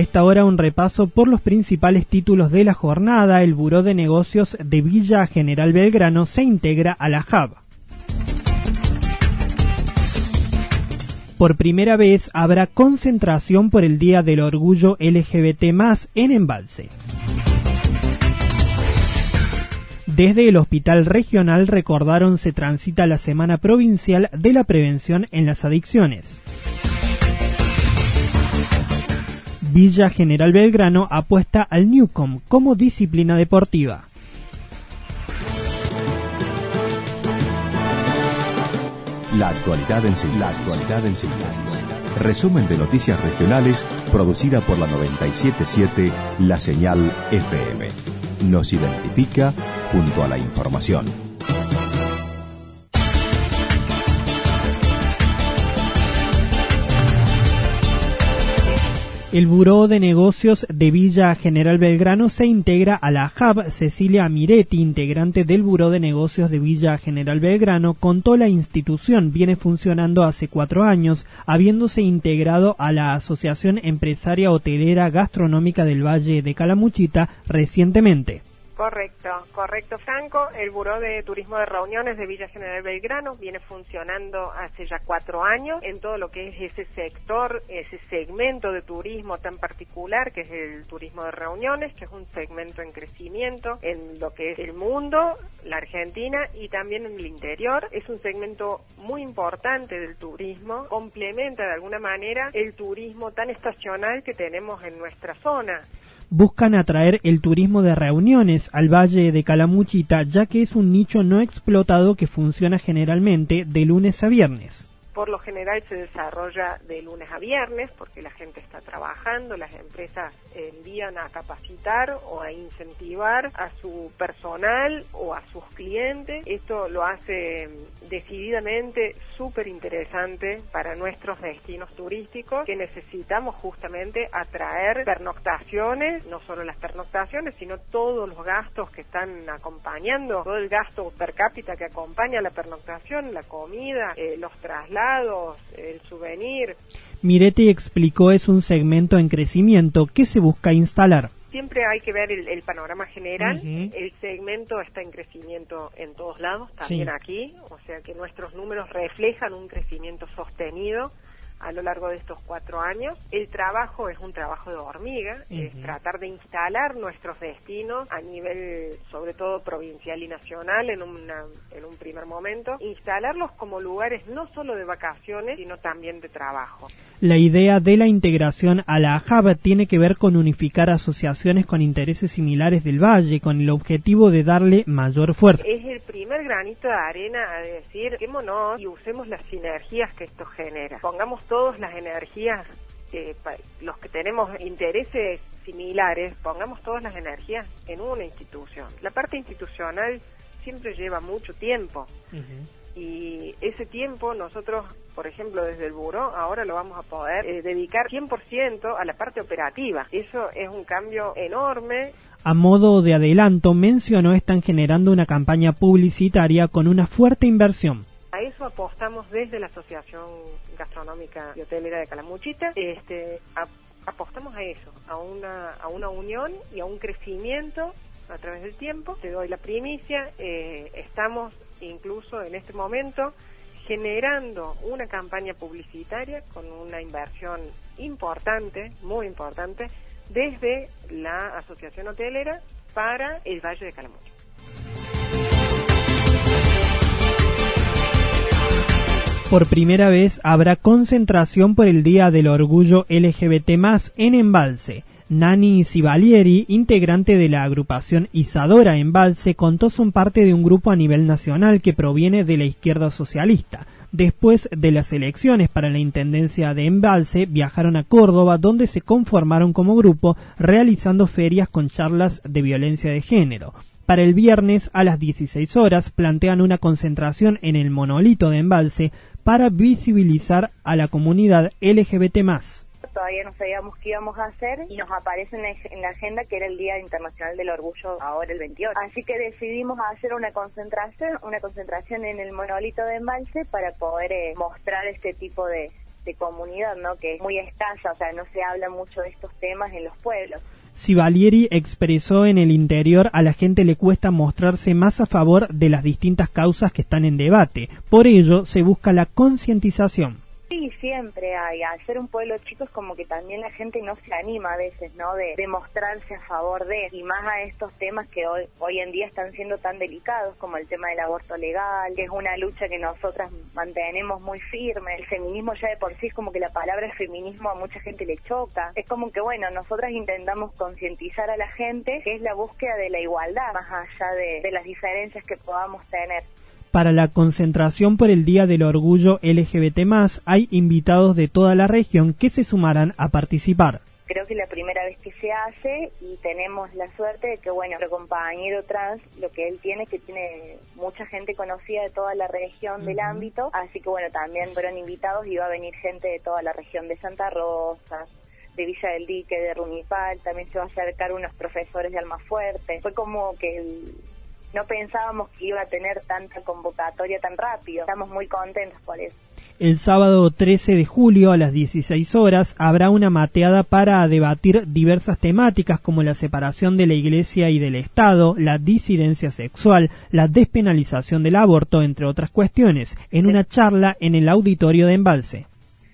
Esta hora un repaso por los principales títulos de la jornada. El Buró de Negocios de Villa General Belgrano se integra a la JAB. Por primera vez habrá concentración por el Día del Orgullo LGBT en Embalse. Desde el Hospital Regional recordaron se transita la Semana Provincial de la Prevención en las Adicciones. Villa General Belgrano apuesta al Newcom como disciplina deportiva. La actualidad en síntesis. Resumen de noticias regionales producida por la 977 La Señal FM. Nos identifica junto a la información. El Buró de Negocios de Villa General Belgrano se integra a la JAB. Cecilia Miretti, integrante del Buró de Negocios de Villa General Belgrano, contó la institución viene funcionando hace cuatro años, habiéndose integrado a la Asociación Empresaria Hotelera Gastronómica del Valle de Calamuchita recientemente. Correcto, correcto, Franco. El Buró de Turismo de Reuniones de Villa General Belgrano viene funcionando hace ya cuatro años en todo lo que es ese sector, ese segmento de turismo tan particular que es el turismo de reuniones, que es un segmento en crecimiento en lo que es el mundo, la Argentina y también en el interior. Es un segmento muy importante del turismo, complementa de alguna manera el turismo tan estacional que tenemos en nuestra zona buscan atraer el turismo de reuniones al Valle de Calamuchita, ya que es un nicho no explotado que funciona generalmente de lunes a viernes por lo general se desarrolla de lunes a viernes porque la gente está trabajando, las empresas envían a capacitar o a incentivar a su personal o a sus clientes. Esto lo hace decididamente súper interesante para nuestros destinos turísticos que necesitamos justamente atraer pernoctaciones, no solo las pernoctaciones, sino todos los gastos que están acompañando, todo el gasto per cápita que acompaña la pernoctación, la comida, eh, los traslados, el souvenir. Miretti explicó es un segmento en crecimiento que se busca instalar. Siempre hay que ver el, panorama general. El segmento está en crecimiento en todos lados, también aquí. O sea que nuestros números reflejan un crecimiento sostenido a lo largo de estos cuatro años. El trabajo es un trabajo de hormiga, es tratar de instalar nuestros destinos a nivel, sobre todo provincial y nacional, en, una, en un primer momento, instalarlos como lugares no solo de vacaciones, sino también de trabajo. La idea de la integración a la AJAB tiene que ver con unificar asociaciones con intereses similares del Valle, con el objetivo de darle mayor fuerza. Es el primer granito de arena a decir, quémonos y usemos las sinergias que esto genera. Pongamos todas las energías, los que tenemos intereses similares, pongamos todas las energías en una institución. La parte institucional siempre lleva mucho tiempo. Y ese tiempo nosotros, por ejemplo, desde el Buró, ahora lo vamos a poder eh, dedicar 100% a la parte operativa. Eso es un cambio enorme. A modo de adelanto, mencionó están generando una campaña publicitaria con una fuerte inversión. A eso apostamos desde la Asociación Gastronómica y Hotelera de Calamuchita. Este, apostamos a eso, a una, a una unión y a un crecimiento a través del tiempo. Te doy la primicia, eh, estamos incluso en este momento generando una campaña publicitaria con una inversión importante, muy importante, desde la Asociación Hotelera para el Valle de Calamuchita. Por primera vez habrá concentración por el Día del Orgullo LGBT en Embalse. Nani Sivalieri, integrante de la agrupación Isadora Embalse, contó son parte de un grupo a nivel nacional que proviene de la izquierda socialista. Después de las elecciones para la Intendencia de Embalse, viajaron a Córdoba, donde se conformaron como grupo, realizando ferias con charlas de violencia de género. Para el viernes a las 16 horas plantean una concentración en el monolito de Embalse para visibilizar a la comunidad LGBT todavía no sabíamos qué íbamos a hacer y nos aparece en la agenda que era el Día Internacional del Orgullo ahora el 28. Así que decidimos hacer una concentración, una concentración en el monolito de Embalse para poder eh, mostrar este tipo de, de comunidad, ¿no? Que es muy escasa, o sea, no se habla mucho de estos temas en los pueblos. Si Valieri expresó en el interior a la gente le cuesta mostrarse más a favor de las distintas causas que están en debate. Por ello, se busca la concientización. Sí, siempre hay. Al ser un pueblo chico es como que también la gente no se anima a veces, ¿no? De, mostrarse a favor de, y más a estos temas que hoy, hoy en día están siendo tan delicados como el tema del aborto legal, que es una lucha que nosotras mantenemos muy firme. El feminismo ya de por sí es como que la palabra feminismo a mucha gente le choca. Es como que, bueno, nosotras intentamos concientizar a la gente que es la búsqueda de la igualdad, más allá de las diferencias que podamos tener. Para la concentración por el Día del Orgullo LGBT+, hay invitados de toda la región que se sumarán a participar. Creo que es la primera vez que se hace y tenemos la suerte de que, bueno, nuestro compañero trans, lo que él tiene es que tiene mucha gente conocida de toda la región del ámbito, así que, bueno, también fueron invitados y va a venir gente de toda la región de Santa Rosa, de Villa del Dique, de Runipal, también se va a acercar unos profesores de Almafuerte. Fue como que el, no pensábamos que iba a tener tanta convocatoria tan rápido. Estamos muy contentos por eso. El sábado 13 de julio a las 16 horas habrá una mateada para debatir diversas temáticas como la separación de la Iglesia y del Estado, la disidencia sexual, la despenalización del aborto, entre otras cuestiones, en una charla en el auditorio de Embalse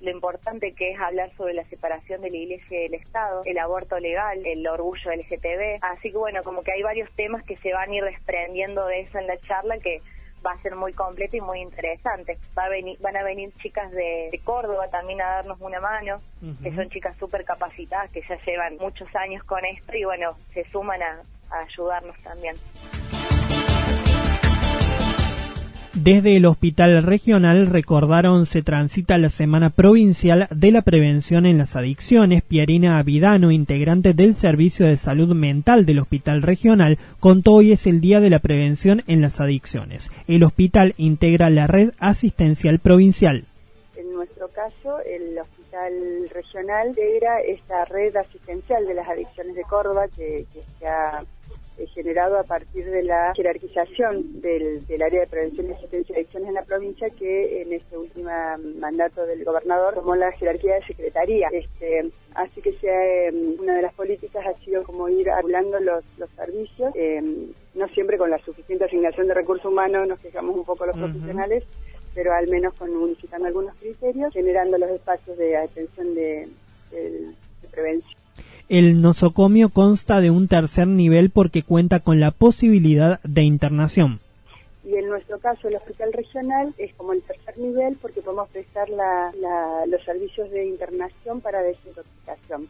lo importante que es hablar sobre la separación de la iglesia y del Estado, el aborto legal, el orgullo LGTB. Así que bueno, como que hay varios temas que se van a ir desprendiendo de eso en la charla que va a ser muy completa y muy interesante. Va a venir, van a venir chicas de, Córdoba también a darnos una mano, que son chicas súper capacitadas, que ya llevan muchos años con esto y bueno, se suman a ayudarnos también. Desde el Hospital Regional recordaron se transita la Semana Provincial de la Prevención en las Adicciones. Pierina Avidano, integrante del Servicio de Salud Mental del Hospital Regional, contó hoy es el Día de la Prevención en las Adicciones. El hospital integra la red asistencial provincial. En nuestro caso, el Hospital Regional integra esta red asistencial de las adicciones de Córdoba que, que generado a partir de la jerarquización del, área de prevención y asistencia de adicciones en la provincia que en este último mandato del gobernador tomó la jerarquía de secretaría. Este, así que em, una de las políticas ha sido como ir articulando los, los servicios, em, no siempre con la suficiente asignación de recursos humanos, nos quejamos un poco los profesionales, pero al menos con unificando algunos criterios, generando los espacios de atención de prevención. El nosocomio consta de un tercer nivel porque cuenta con la posibilidad de internación. Y en nuestro caso, el hospital regional es como el tercer nivel porque podemos prestar los servicios de internación para desintoxicación.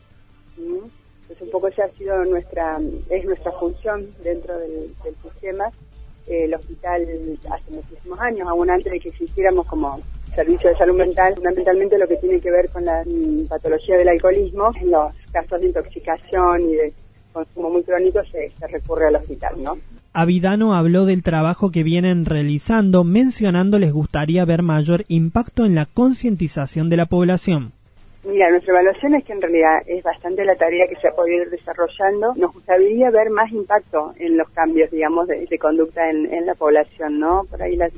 Entonces, un poco esa ha sido nuestra, es nuestra función dentro del, sistema. el hospital hace muchísimos años, aún antes de que existiéramos como servicio de salud mental, fundamentalmente lo que tiene que ver con la mm, patología del alcoholismo, los casos de intoxicación y de consumo muy crónico se, recurre al hospital, ¿no? Avidano habló del trabajo que vienen realizando, mencionando les gustaría ver mayor impacto en la concientización de la población. Mira, nuestra evaluación es que en realidad es bastante la tarea que se ha podido ir desarrollando. Nos gustaría ver más impacto en los cambios, digamos, de, conducta en, la población, ¿no? Por ahí la,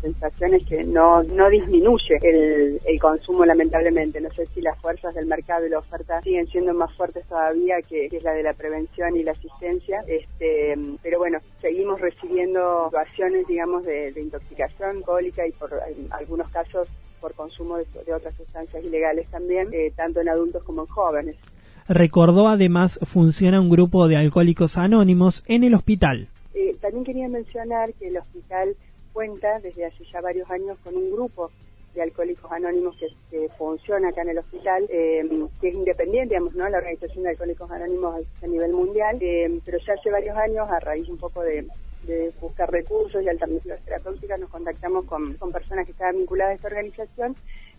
sensación es que no, no disminuye el, consumo, lamentablemente. No sé si las fuerzas del mercado y la oferta siguen siendo más fuertes todavía que, es la de la prevención y la asistencia. Este, pero bueno, seguimos recibiendo situaciones, digamos, de, intoxicación alcohólica y por algunos casos por consumo de, otras sustancias ilegales también, eh, tanto en adultos como en jóvenes. Recordó además funciona un grupo de alcohólicos anónimos en el hospital. Eh, también quería mencionar que el hospital cuenta desde hace ya varios años con un grupo de alcohólicos anónimos que, funciona acá en el hospital, eh, que es independiente, digamos, ¿no? La Organización de Alcohólicos Anónimos a nivel mundial, pero ya hace varios años, a raíz un poco de, de buscar recursos y alternativas terapéuticas, nos contactamos con, con personas que estaban vinculadas a esta organización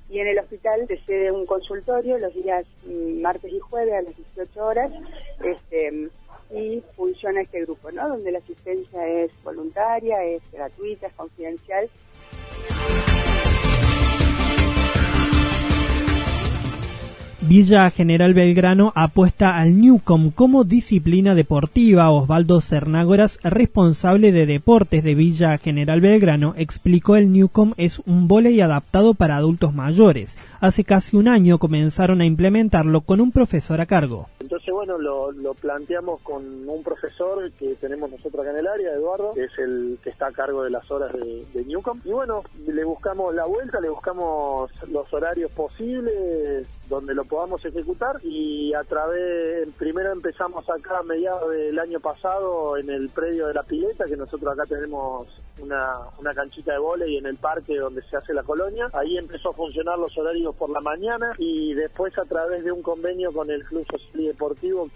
y en el hospital se cede un consultorio los días mm, martes y jueves a las 18 horas este, y funciona este grupo, ¿no? Donde la asistencia es voluntaria, es gratuita, es confidencial. Villa General Belgrano apuesta al Newcom como disciplina deportiva. Osvaldo Cernágoras, responsable de deportes de Villa General Belgrano, explicó el Newcom es un volei adaptado para adultos mayores. Hace casi un año comenzaron a implementarlo con un profesor a cargo. Entonces, bueno, lo, planteamos con un profesor que tenemos nosotros acá en el área, Eduardo, que es el que está a cargo de las horas de, de Newcom. Y bueno, le buscamos la vuelta, le buscamos los horarios posibles, donde lo podamos ejecutar y a través, primero empezamos acá a mediados del año pasado en el predio de la pileta, que nosotros acá tenemos una, una canchita de volei en el parque donde se hace la colonia. Ahí empezó a funcionar los horarios por la mañana y después a través de un convenio con el Club Social y Deportivo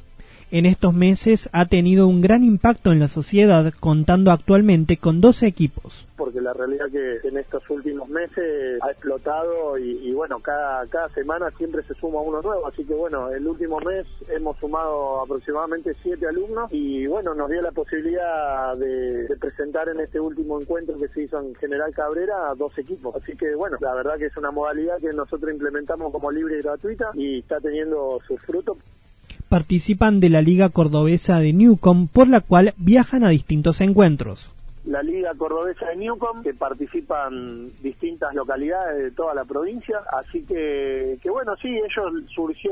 en estos meses ha tenido un gran impacto en la sociedad, contando actualmente con 12 equipos. Porque la realidad que en estos últimos meses ha explotado y, bueno, cada, cada semana siempre se suma uno nuevo. Así que bueno, el último mes hemos sumado aproximadamente siete alumnos y bueno, nos dio la posibilidad de, presentar en este último encuentro que se hizo en General Cabrera dos equipos. Así que bueno, la verdad que es una modalidad que nosotros implementamos como libre y gratuita y está teniendo sus frutos participan de la Liga Cordobesa de Newcom, por la cual viajan a distintos encuentros la Liga Cordobesa de Newcom, que participan distintas localidades de toda la provincia, así que, que bueno, sí, ellos surgió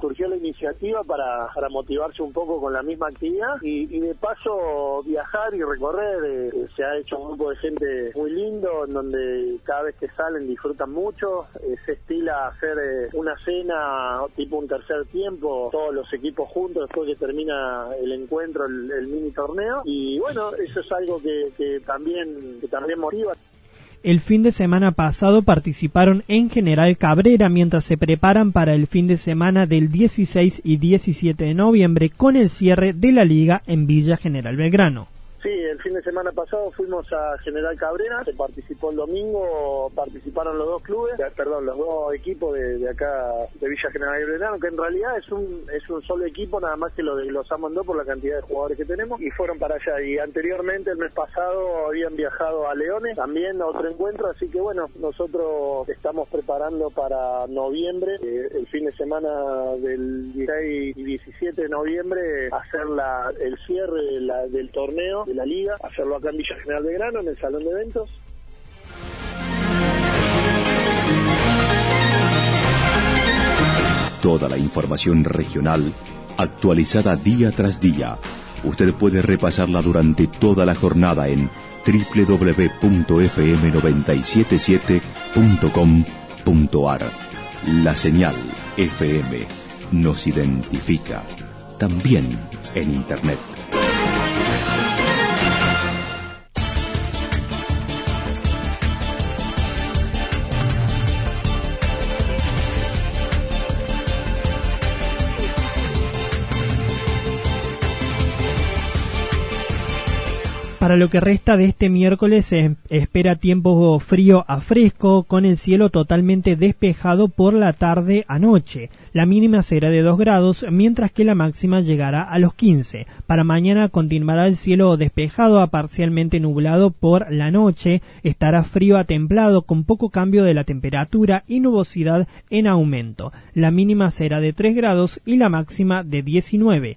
surgió la iniciativa para, para motivarse un poco con la misma actividad. Y, de paso viajar y recorrer, eh, se ha hecho un grupo de gente muy lindo, en donde cada vez que salen disfrutan mucho, eh, se estila hacer eh, una cena tipo un tercer tiempo, todos los equipos juntos después que termina el encuentro, el mini torneo, y bueno, eso es algo que, que, también, que también. El fin de semana pasado participaron en General Cabrera mientras se preparan para el fin de semana del 16 y 17 de noviembre con el cierre de la liga en Villa General Belgrano. Sí, el fin de semana pasado fuimos a General Cabrera, se participó el domingo, participaron los dos clubes, eh, perdón, los dos equipos de, acá de Villa General Cabrera, que en realidad es un es un solo equipo, nada más que lo desglosamos en por la cantidad de jugadores que tenemos y fueron para allá. Y anteriormente, el mes pasado, habían viajado a Leones, también a otro encuentro, así que bueno, nosotros estamos preparando para noviembre, eh, el fin de semana del 16 y 17 de noviembre, hacer la, el cierre del torneo la liga, hacerlo acá en Villa General de Grano, en el salón de eventos. Toda la información regional actualizada día tras día. Usted puede repasarla durante toda la jornada en www.fm977.com.ar. La señal FM nos identifica también en Internet. Para lo que resta de este miércoles se espera tiempo frío a fresco con el cielo totalmente despejado por la tarde a noche. La mínima será de 2 grados mientras que la máxima llegará a los 15. Para mañana continuará el cielo despejado a parcialmente nublado por la noche. Estará frío a templado con poco cambio de la temperatura y nubosidad en aumento. La mínima será de 3 grados y la máxima de 19